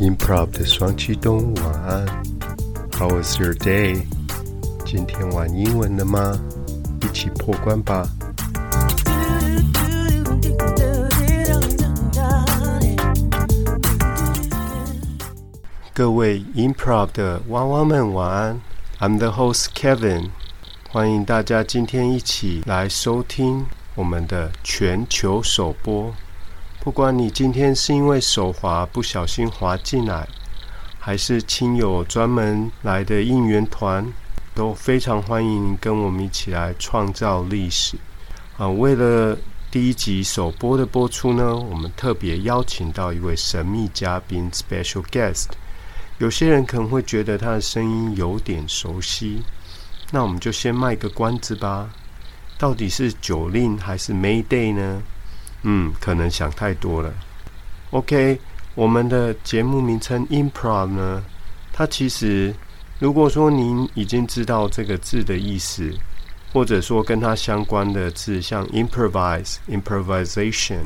Improv 的双启动，晚安。How was your day？今天玩英文了吗？一起破关吧！各位 Improv 的娃娃们，晚安。I'm the host Kevin，欢迎大家今天一起来收听我们的全球首播。不管你今天是因为手滑不小心滑进来，还是亲友专门来的应援团，都非常欢迎跟我们一起来创造历史。啊，为了第一集首播的播出呢，我们特别邀请到一位神秘嘉宾 （special guest）。有些人可能会觉得他的声音有点熟悉，那我们就先卖个关子吧。到底是九令还是 Mayday 呢？嗯，可能想太多了。OK，我们的节目名称 Improv 呢，它其实如果说您已经知道这个字的意思，或者说跟它相关的字，像 improvise、improvisation，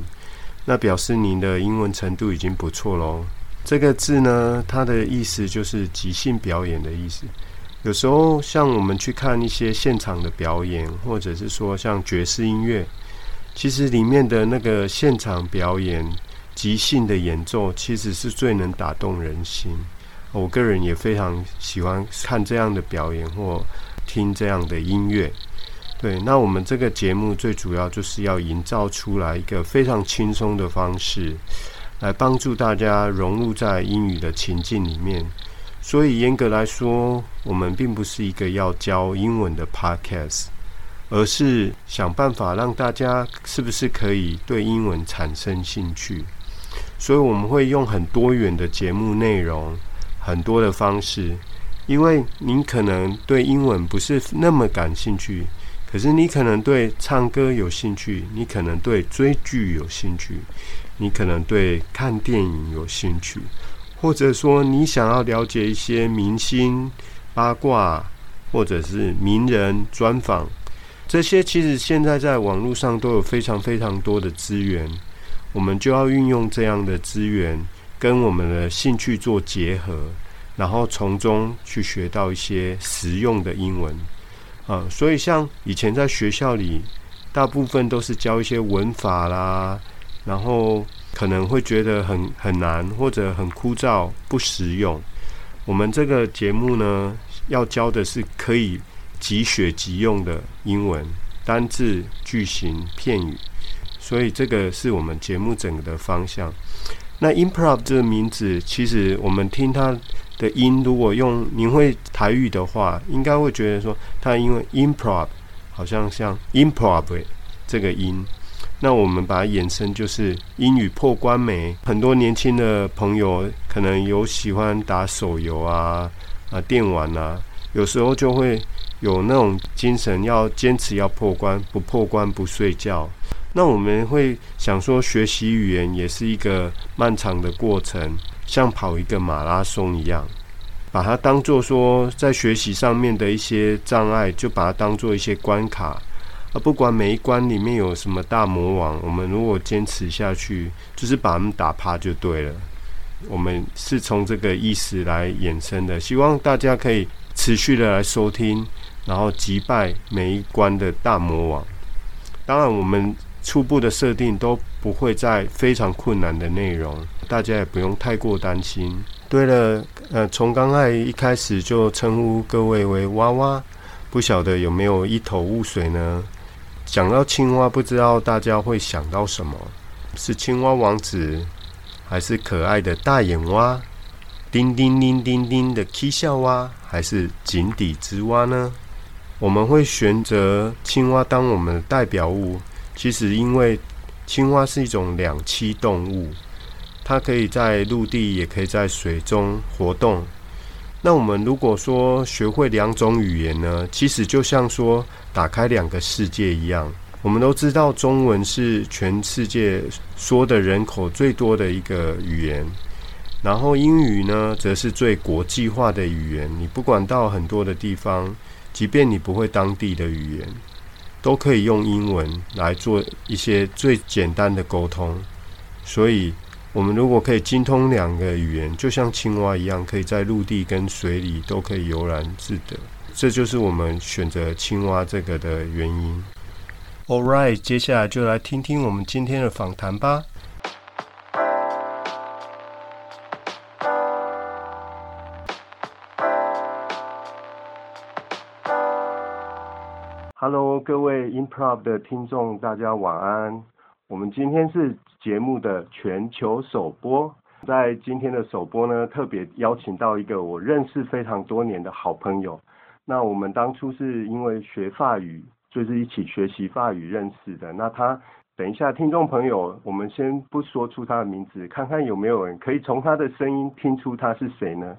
那表示您的英文程度已经不错喽。这个字呢，它的意思就是即兴表演的意思。有时候像我们去看一些现场的表演，或者是说像爵士音乐。其实里面的那个现场表演、即兴的演奏，其实是最能打动人心。我个人也非常喜欢看这样的表演或听这样的音乐。对，那我们这个节目最主要就是要营造出来一个非常轻松的方式，来帮助大家融入在英语的情境里面。所以严格来说，我们并不是一个要教英文的 podcast。而是想办法让大家是不是可以对英文产生兴趣，所以我们会用很多元的节目内容，很多的方式。因为您可能对英文不是那么感兴趣，可是你可能对唱歌有兴趣，你可能对追剧有兴趣，你可能对看电影有兴趣，或者说你想要了解一些明星八卦，或者是名人专访。这些其实现在在网络上都有非常非常多的资源，我们就要运用这样的资源跟我们的兴趣做结合，然后从中去学到一些实用的英文啊。所以像以前在学校里，大部分都是教一些文法啦，然后可能会觉得很很难或者很枯燥不实用。我们这个节目呢，要教的是可以。即学即用的英文单字、句型、片语，所以这个是我们节目整个的方向。那 improv 这个名字，其实我们听它的音，如果用您会台语的话，应该会觉得说，它因为 improv 好像像 improv 这个音，那我们把它衍生就是英语破关没？很多年轻的朋友可能有喜欢打手游啊啊电玩啊，有时候就会。有那种精神，要坚持要破关，不破关不睡觉。那我们会想说，学习语言也是一个漫长的过程，像跑一个马拉松一样，把它当做说在学习上面的一些障碍，就把它当做一些关卡。而不管每一关里面有什么大魔王，我们如果坚持下去，就是把他们打趴就对了。我们是从这个意思来衍生的，希望大家可以持续的来收听。然后击败每一关的大魔王。当然，我们初步的设定都不会在非常困难的内容，大家也不用太过担心。对了，呃，从刚才一开始就称呼各位为娃娃，不晓得有没有一头雾水呢？讲到青蛙，不知道大家会想到什么？是青蛙王子，还是可爱的大眼蛙？叮叮叮叮叮的 K 笑蛙，还是井底之蛙呢？我们会选择青蛙当我们的代表物，其实因为青蛙是一种两栖动物，它可以在陆地也可以在水中活动。那我们如果说学会两种语言呢，其实就像说打开两个世界一样。我们都知道中文是全世界说的人口最多的一个语言，然后英语呢则是最国际化的语言。你不管到很多的地方。即便你不会当地的语言，都可以用英文来做一些最简单的沟通。所以，我们如果可以精通两个语言，就像青蛙一样，可以在陆地跟水里都可以悠然自得。这就是我们选择青蛙这个的原因。All right，接下来就来听听我们今天的访谈吧。各位 Improv 的听众，大家晚安。我们今天是节目的全球首播，在今天的首播呢，特别邀请到一个我认识非常多年的好朋友。那我们当初是因为学法语，就是一起学习法语认识的。那他等一下，听众朋友，我们先不说出他的名字，看看有没有人可以从他的声音听出他是谁呢？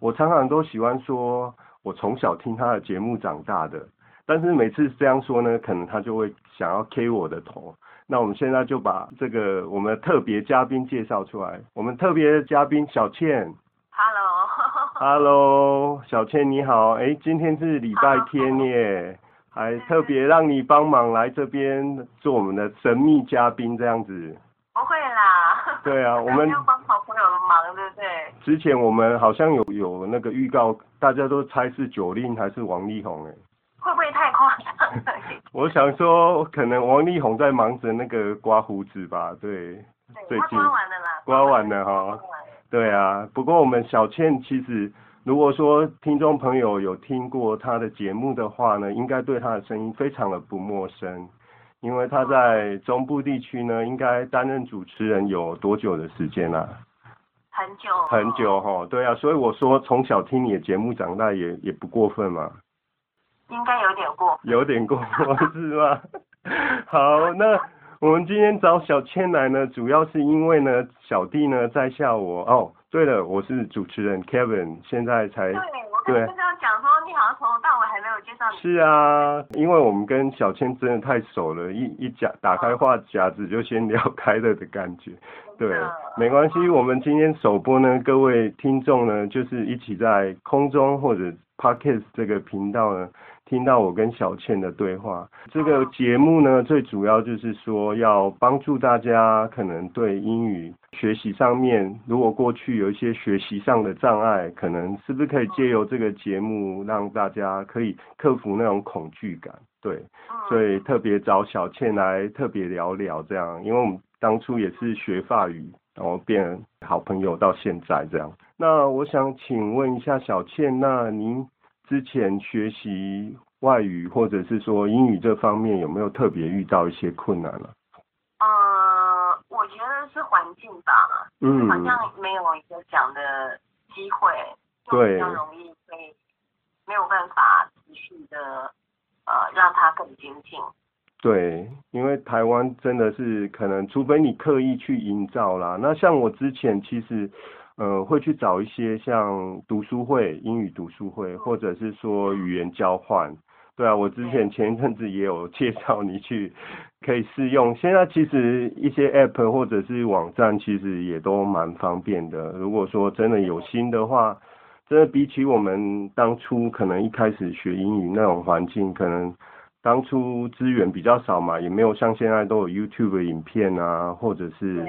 我常常都喜欢说，我从小听他的节目长大的，但是每次这样说呢，可能他就会想要 K 我的头。那我们现在就把这个我们的特别嘉宾介绍出来。我们特别嘉宾小倩。Hello。Hello，小倩你好。哎，今天是礼拜天耶，还特别让你帮忙来这边做我们的神秘嘉宾这样子。不会啦。对啊，我们要帮好朋友的忙，对不对？之前我们好像有有那个预告，大家都猜是九令还是王力宏哎。我想说，可能王力宏在忙着那个刮胡子吧，对。最近刮完了啦。刮完了哈。对啊，不过我们小倩其实，如果说听众朋友有听过她的节目的话呢，应该对她的声音非常的不陌生，因为她在中部地区呢，应该担任主持人有多久的时间啊？很久。很久哈，对啊，所以我说从小听你的节目长大也也不过分嘛。应该有点过，有点过 是吗？好，那我们今天找小千来呢，主要是因为呢，小弟呢在下我哦。对了，我是主持人 Kevin，现在才对，我刚刚要讲说，你好像从头到尾还没有介绍。是啊，因为我们跟小千真的太熟了，一一夹打开话匣子就先聊开了的感觉。对，没关系，我们今天首播呢，各位听众呢，就是一起在空中或者 Podcast 这个频道呢。听到我跟小倩的对话，这个节目呢，最主要就是说要帮助大家，可能对英语学习上面，如果过去有一些学习上的障碍，可能是不是可以借由这个节目，让大家可以克服那种恐惧感？对，所以特别找小倩来特别聊聊这样，因为我们当初也是学法语，然后变好朋友到现在这样。那我想请问一下小倩，那您？之前学习外语或者是说英语这方面有没有特别遇到一些困难了？呃，我觉得是环境吧，嗯，好像没有一个讲的机会，对，比较容易会没有办法持续的呃让它更精进。对，因为台湾真的是可能，除非你刻意去营造啦。那像我之前其实。呃，会去找一些像读书会、英语读书会，或者是说语言交换。对啊，我之前前一阵子也有介绍你去，可以试用。现在其实一些 app 或者是网站，其实也都蛮方便的。如果说真的有心的话，真的比起我们当初可能一开始学英语那种环境，可能当初资源比较少嘛，也没有像现在都有 YouTube 影片啊，或者是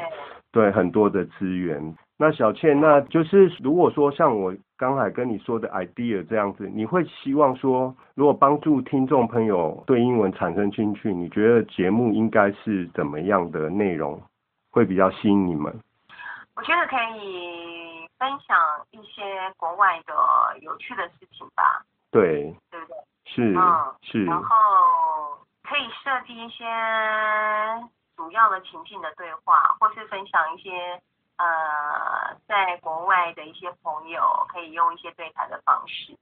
对很多的资源。那小倩，那就是如果说像我刚才跟你说的 idea 这样子，你会希望说，如果帮助听众朋友对英文产生兴趣，你觉得节目应该是怎么样的内容会比较吸引你们？我觉得可以分享一些国外的有趣的事情吧。对，对不对？是，是。然后可以设计一些主要的情境的对话，或是分享一些。呃，在国外的一些朋友可以用一些对谈的方式。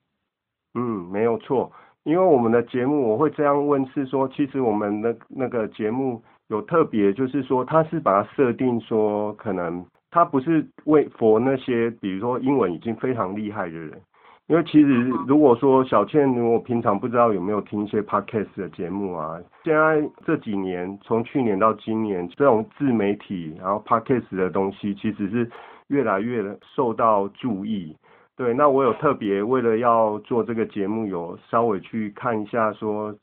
嗯，没有错，因为我们的节目我会这样问，是说其实我们的那个节目有特别，就是说它是把它设定说，可能它不是为佛那些，比如说英文已经非常厉害的人。因为其实如果说小倩，如果平常不知道有没有听一些 podcast 的节目啊，现在这几年，从去年到今年，这种自媒体然后 podcast 的东西，其实是越来越受到注意。对，那我有特别为了要做这个节目，有稍微去看一下说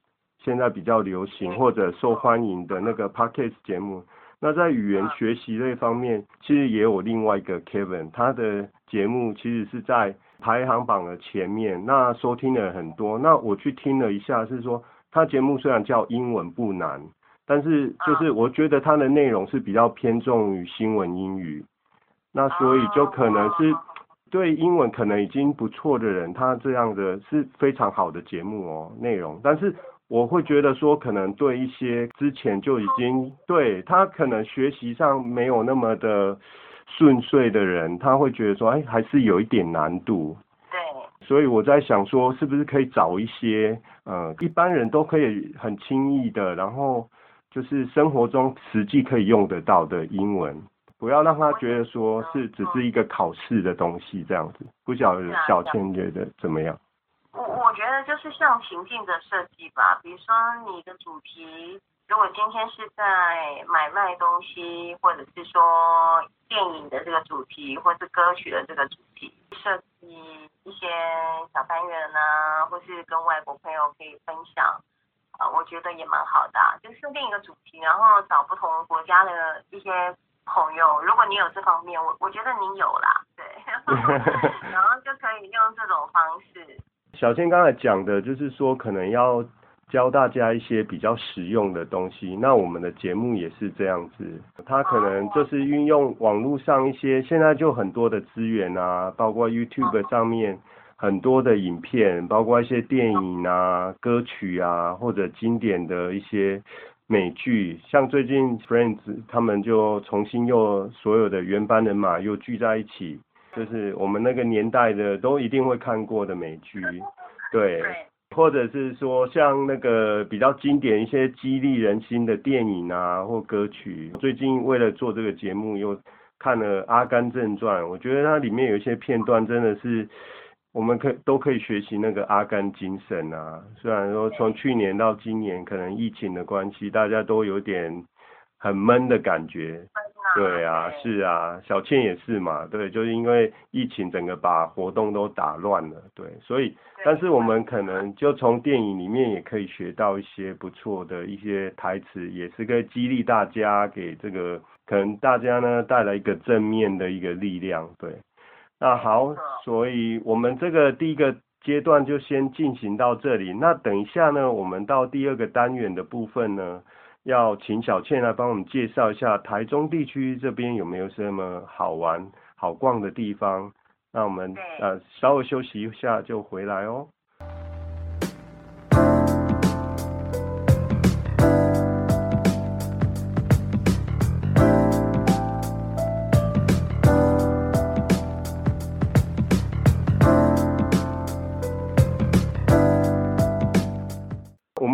现在比较流行或者受欢迎的那个 podcast 节目。那在语言学习这方面，其实也有另外一个 Kevin，他的节目其实是在排行榜的前面，那收听的人很多。那我去听了一下，是说他节目虽然叫英文不难，但是就是我觉得他的内容是比较偏重于新闻英语，那所以就可能是对英文可能已经不错的人，他这样的是非常好的节目哦，内容，但是。我会觉得说，可能对一些之前就已经对他可能学习上没有那么的顺遂的人，他会觉得说，哎，还是有一点难度。对。所以我在想说，是不是可以找一些，呃，一般人都可以很轻易的，然后就是生活中实际可以用得到的英文，不要让他觉得说是只是一个考试的东西这样子。不晓得小倩觉得怎么样？我我觉得就是像情境的设计吧，比如说你的主题，如果今天是在买卖东西，或者是说电影的这个主题，或是歌曲的这个主题，设计一些小单元啊，或是跟外国朋友可以分享，啊，我觉得也蛮好的，就设定一个主题，然后找不同国家的一些朋友，如果你有这方面，我我觉得你有啦，对，然后就可以用这种方式。小倩刚才讲的，就是说可能要教大家一些比较实用的东西。那我们的节目也是这样子，他可能就是运用网络上一些现在就很多的资源啊，包括 YouTube 上面很多的影片，包括一些电影啊、歌曲啊，或者经典的一些美剧，像最近 Friends 他们就重新又所有的原班人马又聚在一起。就是我们那个年代的都一定会看过的美剧，对，或者是说像那个比较经典一些激励人心的电影啊或歌曲。最近为了做这个节目，又看了《阿甘正传》，我觉得它里面有一些片段真的是我们可都可以学习那个阿甘精神啊。虽然说从去年到今年，可能疫情的关系，大家都有点很闷的感觉。对啊，是啊，小倩也是嘛，对，就是因为疫情整个把活动都打乱了，对，所以，但是我们可能就从电影里面也可以学到一些不错的一些台词，也是可以激励大家，给这个可能大家呢带来一个正面的一个力量，对。那好，所以我们这个第一个阶段就先进行到这里，那等一下呢，我们到第二个单元的部分呢。要请小倩来帮我们介绍一下台中地区这边有没有什么好玩、好逛的地方。那我们呃稍微休息一下就回来哦。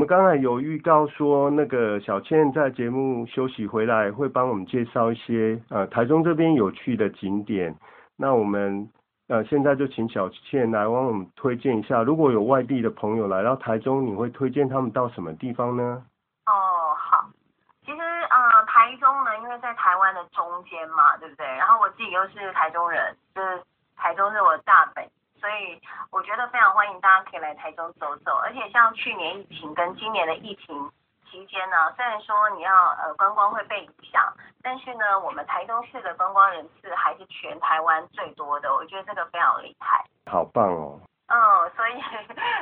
刚才有预告说，那个小倩在节目休息回来会帮我们介绍一些呃台中这边有趣的景点。那我们呃现在就请小倩来帮我们推荐一下，如果有外地的朋友来到台中，你会推荐他们到什么地方呢？哦，好，其实呃台中呢，因为在台湾的中间嘛，对不对？然后我自己又是台中人，就是台中是我的大本。所以我觉得非常欢迎大家可以来台中走走，而且像去年疫情跟今年的疫情期间呢，虽然说你要呃观光会被影响，但是呢，我们台中市的观光人次还是全台湾最多的，我觉得这个非常厉害。好棒哦。嗯，所以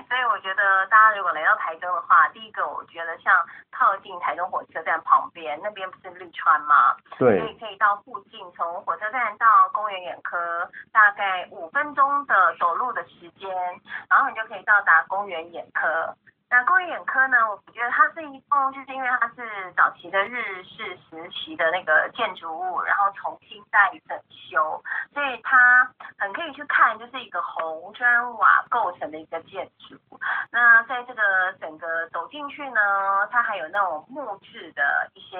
所以我觉得大家如果来到台中的话，第一个我觉得像靠近台中火车站旁边，那边不是绿川吗？对。所以可以到附近，从火车站到公园眼科，大概五分钟的走路的时间，然后你就可以到达公园眼科。那公园眼科呢？我觉得它是一栋，就是因为它是早期的日式时期的那个建筑物，然后重新再整修，所以它很可以去看，就是一个红砖瓦构成的一个建筑。那在这个整个走进去呢，它还有那种木质的一些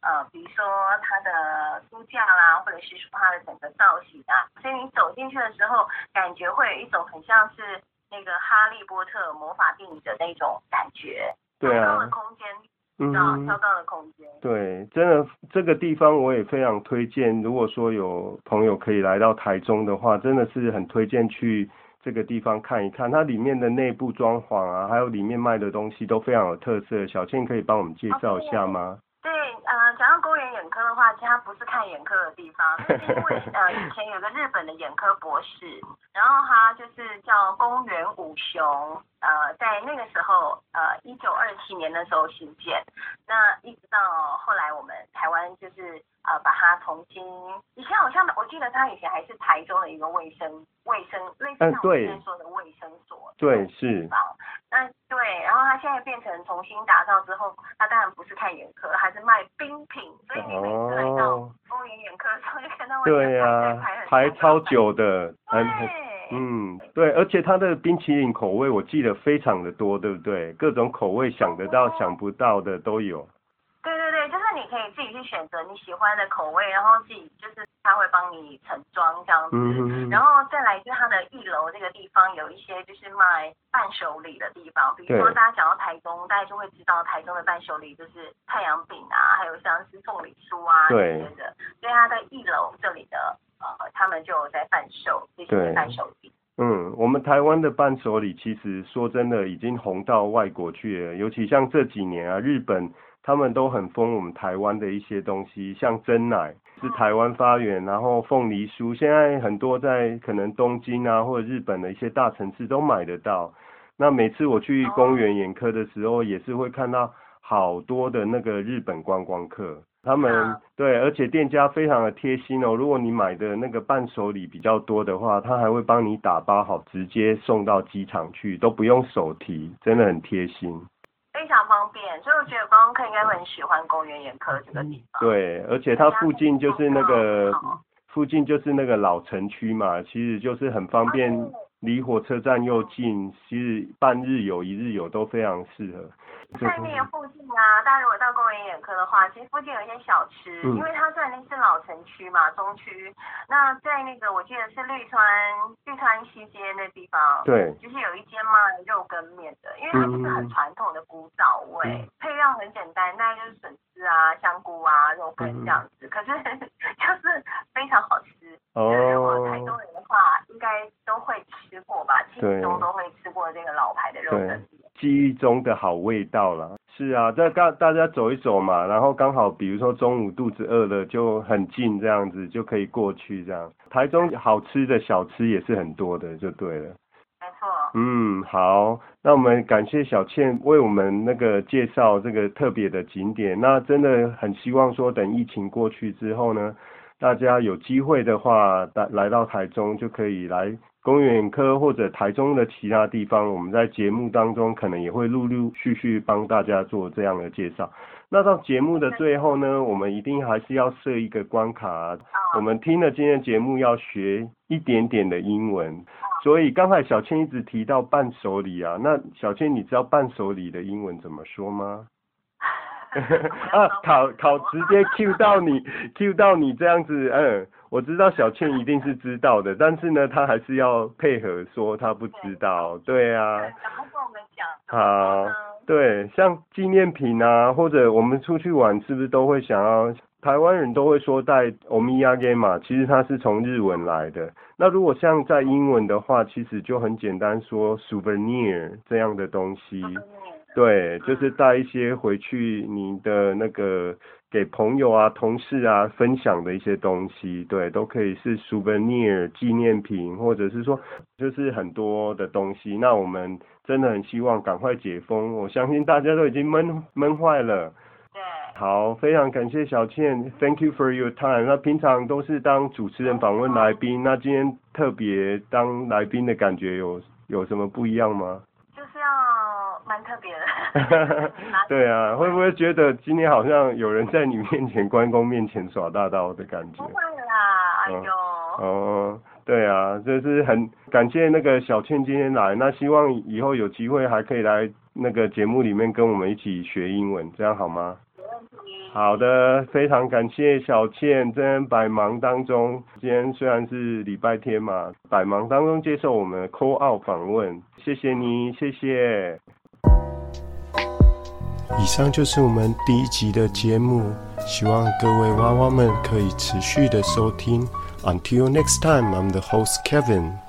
呃，比如说它的书架啦，或者是说它的整个造型啊，所以你走进去的时候，感觉会有一种很像是。那个哈利波特魔法电影的那种感觉，对啊，空间，嗯，超高的空间，对，真的这个地方我也非常推荐。如果说有朋友可以来到台中的话，真的是很推荐去这个地方看一看。它里面的内部装潢啊，还有里面卖的东西都非常有特色。小倩可以帮我们介绍一下吗？讲到公园眼科的话，其实它不是看眼科的地方，是 因为呃，以前有个日本的眼科博士，然后他就是叫公园武雄，呃，在那个时候，呃，一九二七年的时候新建，那一直到后来我们台湾就是呃把它重新，以前好像我记得他以前还是台中的一个卫生卫生类似像我们现在说的卫生所，对是。那对，然后他现在变成重新打造之后，他当然不是看眼科，还是卖冰品，所以你每次来到风云眼科的时候，就看到对呀，排超久的，对，嗯，对，而且它的冰淇淋口味我记得非常的多，对不对？各种口味想得到想不到的都有。你可以自己去选择你喜欢的口味，然后自己就是他会帮你盛装这样子，然后再来就是它的一楼这个地方有一些就是卖伴手礼的地方，比如说大家讲到台中，大家就会知道台中的伴手礼就是太阳饼啊，还有像是送礼书啊这些的，所以它在一楼这里的呃，他们就有在贩售这些伴手礼。嗯，我们台湾的伴手礼其实说真的已经红到外国去了，尤其像这几年啊，日本。他们都很疯我们台湾的一些东西，像真奶是台湾发源，然后凤梨酥现在很多在可能东京啊或者日本的一些大城市都买得到。那每次我去公园眼科的时候，也是会看到好多的那个日本观光客，他们对，而且店家非常的贴心哦。如果你买的那个伴手礼比较多的话，他还会帮你打包好，直接送到机场去，都不用手提，真的很贴心。非常方便，所以我觉得观光客应该会很喜欢公园眼科这个地方。对，而且它附近就是那个附近就是那个老城区嘛，其实就是很方便，离火车站又近，其实半日游、一日游都非常适合。啊，大家如果到公园眼科的话，其实附近有一些小吃，因为它虽然那是老城区嘛，中区。那在那个我记得是绿川绿川西街那地方，对，就是有一间卖肉羹面的，因为它就是很传统的古早味，配料很简单，大概就是笋丝啊、香菇啊、肉羹这样子，可是 就是非常好吃。哦。如果台东人的话，应该都会吃过吧？记忆中都会吃过这个老牌的肉羹。记忆中的好味道啦，是啊，在大大家走一走嘛，然后刚好比如说中午肚子饿了就很近这样子就可以过去这样。台中好吃的小吃也是很多的，就对了。没错。嗯，好，那我们感谢小倩为我们那个介绍这个特别的景点。那真的很希望说等疫情过去之后呢，大家有机会的话，来来到台中就可以来。公园科或者台中的其他地方，我们在节目当中可能也会陆陆续续帮大家做这样的介绍。那到节目的最后呢，我们一定还是要设一个关卡。我们听了今天节目要学一点点的英文，所以刚才小倩一直提到伴手礼啊，那小倩你知道伴手礼的英文怎么说吗？啊，考考直接 Q 到你，Q 到你这样子，嗯。我知道小倩一定是知道的，但是呢，她还是要配合说她不知道，对啊。然后跟我们讲。好，对，像纪念品啊，或者我们出去玩，是不是都会想要？台湾人都会说带欧米亚给嘛，其实它是从日文来的。那如果像在英文的话，其实就很简单，说 souvenir 这样的东西。对，就是带一些回去你的那个。给朋友啊、同事啊分享的一些东西，对，都可以是 souvenir 纪念品，或者是说就是很多的东西。那我们真的很希望赶快解封，我相信大家都已经闷闷坏了。对，好，非常感谢小倩，Thank you for your time。那平常都是当主持人访问来宾，那今天特别当来宾的感觉有有什么不一样吗？蛮特别的，对啊，会不会觉得今天好像有人在你面前关公面前耍大刀的感觉？不会啦，哎呦。哦，对啊，就是很感谢那个小倩今天来，那希望以后有机会还可以来那个节目里面跟我们一起学英文，这样好吗？没问题。好的，非常感谢小倩在百忙当中，今天虽然是礼拜天嘛，百忙当中接受我们 call out 访问，谢谢你，谢谢。以上就是我们第一集的节目，希望各位娃娃们可以持续的收听。Until next time, I'm the host Kevin.